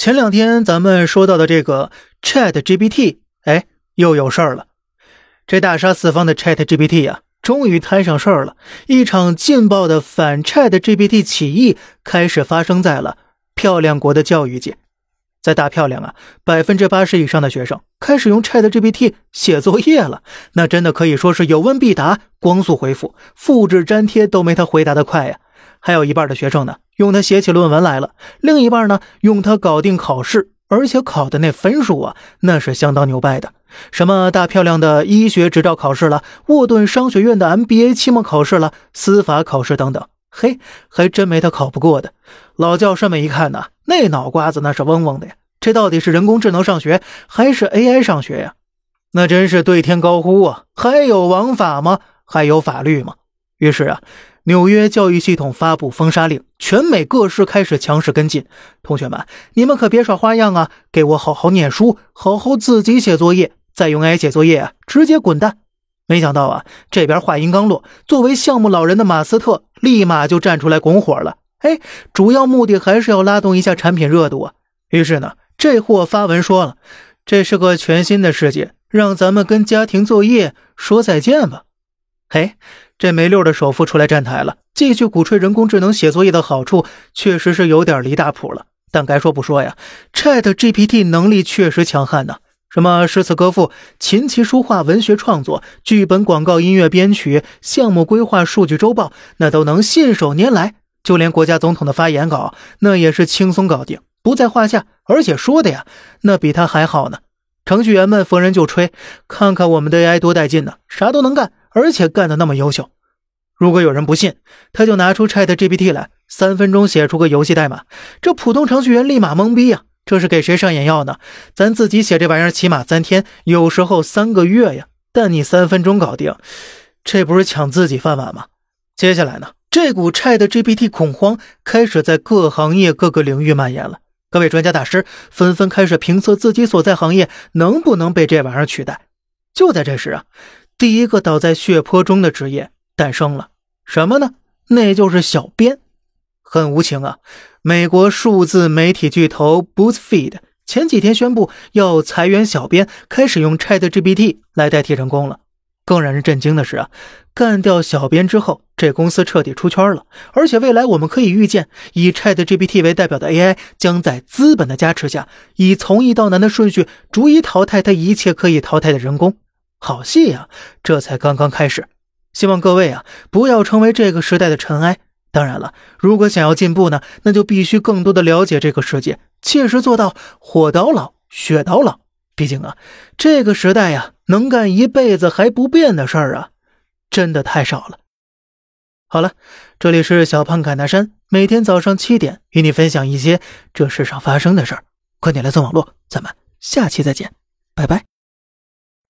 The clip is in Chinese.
前两天咱们说到的这个 Chat GPT，哎，又有事儿了。这大杀四方的 Chat GPT 呀，终于摊上事儿了。一场劲爆的反 Chat GPT 起义开始发生在了漂亮国的教育界。在大漂亮啊，百分之八十以上的学生开始用 Chat GPT 写作业了。那真的可以说是有问必答，光速回复，复制粘贴都没他回答的快呀。还有一半的学生呢。用它写起论文来了，另一半呢用它搞定考试，而且考的那分数啊，那是相当牛掰的。什么大漂亮的医学执照考试了，沃顿商学院的 MBA 期末考试了，司法考试等等，嘿，还真没他考不过的。老教授们一看呢，那脑瓜子那是嗡嗡的呀，这到底是人工智能上学还是 AI 上学呀？那真是对天高呼啊！还有王法吗？还有法律吗？于是啊。纽约教育系统发布封杀令，全美各市开始强势跟进。同学们，你们可别耍花样啊！给我好好念书，好好自己写作业，再用 AI 写作业啊，直接滚蛋！没想到啊，这边话音刚落，作为项目老人的马斯特立马就站出来拱火了。哎，主要目的还是要拉动一下产品热度啊。于是呢，这货发文说了：“这是个全新的世界，让咱们跟家庭作业说再见吧。”嘿。这没溜的首富出来站台了，继续鼓吹人工智能写作业的好处，确实是有点离大谱了。但该说不说呀，Chat GPT 能力确实强悍呢，什么诗词歌赋、琴棋书画、文学创作、剧本、广告、音乐编曲、项目规划、数据周报，那都能信手拈来。就连国家总统的发言稿，那也是轻松搞定，不在话下。而且说的呀，那比他还好呢。程序员们逢人就吹，看看我们的 AI 多带劲呢，啥都能干。而且干得那么优秀，如果有人不信，他就拿出 Chat GPT 来，三分钟写出个游戏代码，这普通程序员立马懵逼呀！这是给谁上眼药呢？咱自己写这玩意儿起码三天，有时候三个月呀，但你三分钟搞定，这不是抢自己饭碗吗？接下来呢，这股 Chat GPT 恐慌开始在各行业各个领域蔓延了，各位专家大师纷纷开始评测自己所在行业能不能被这玩意儿取代。就在这时啊。第一个倒在血泊中的职业诞生了，什么呢？那就是小编。很无情啊！美国数字媒体巨头 BuzzFeed 前几天宣布要裁员小编，开始用 ChatGPT 来代替人工了。更让人震惊的是啊，干掉小编之后，这公司彻底出圈了。而且未来我们可以预见，以 ChatGPT 为代表的 AI 将在资本的加持下，以从易到难的顺序，逐一淘汰它一切可以淘汰的人工。好戏呀，这才刚刚开始。希望各位啊，不要成为这个时代的尘埃。当然了，如果想要进步呢，那就必须更多的了解这个世界，切实做到火到老，学到老。毕竟啊，这个时代呀，能干一辈子还不变的事儿啊，真的太少了。好了，这里是小胖侃大山，每天早上七点与你分享一些这世上发生的事儿。快点来蹭网络，咱们下期再见，拜拜。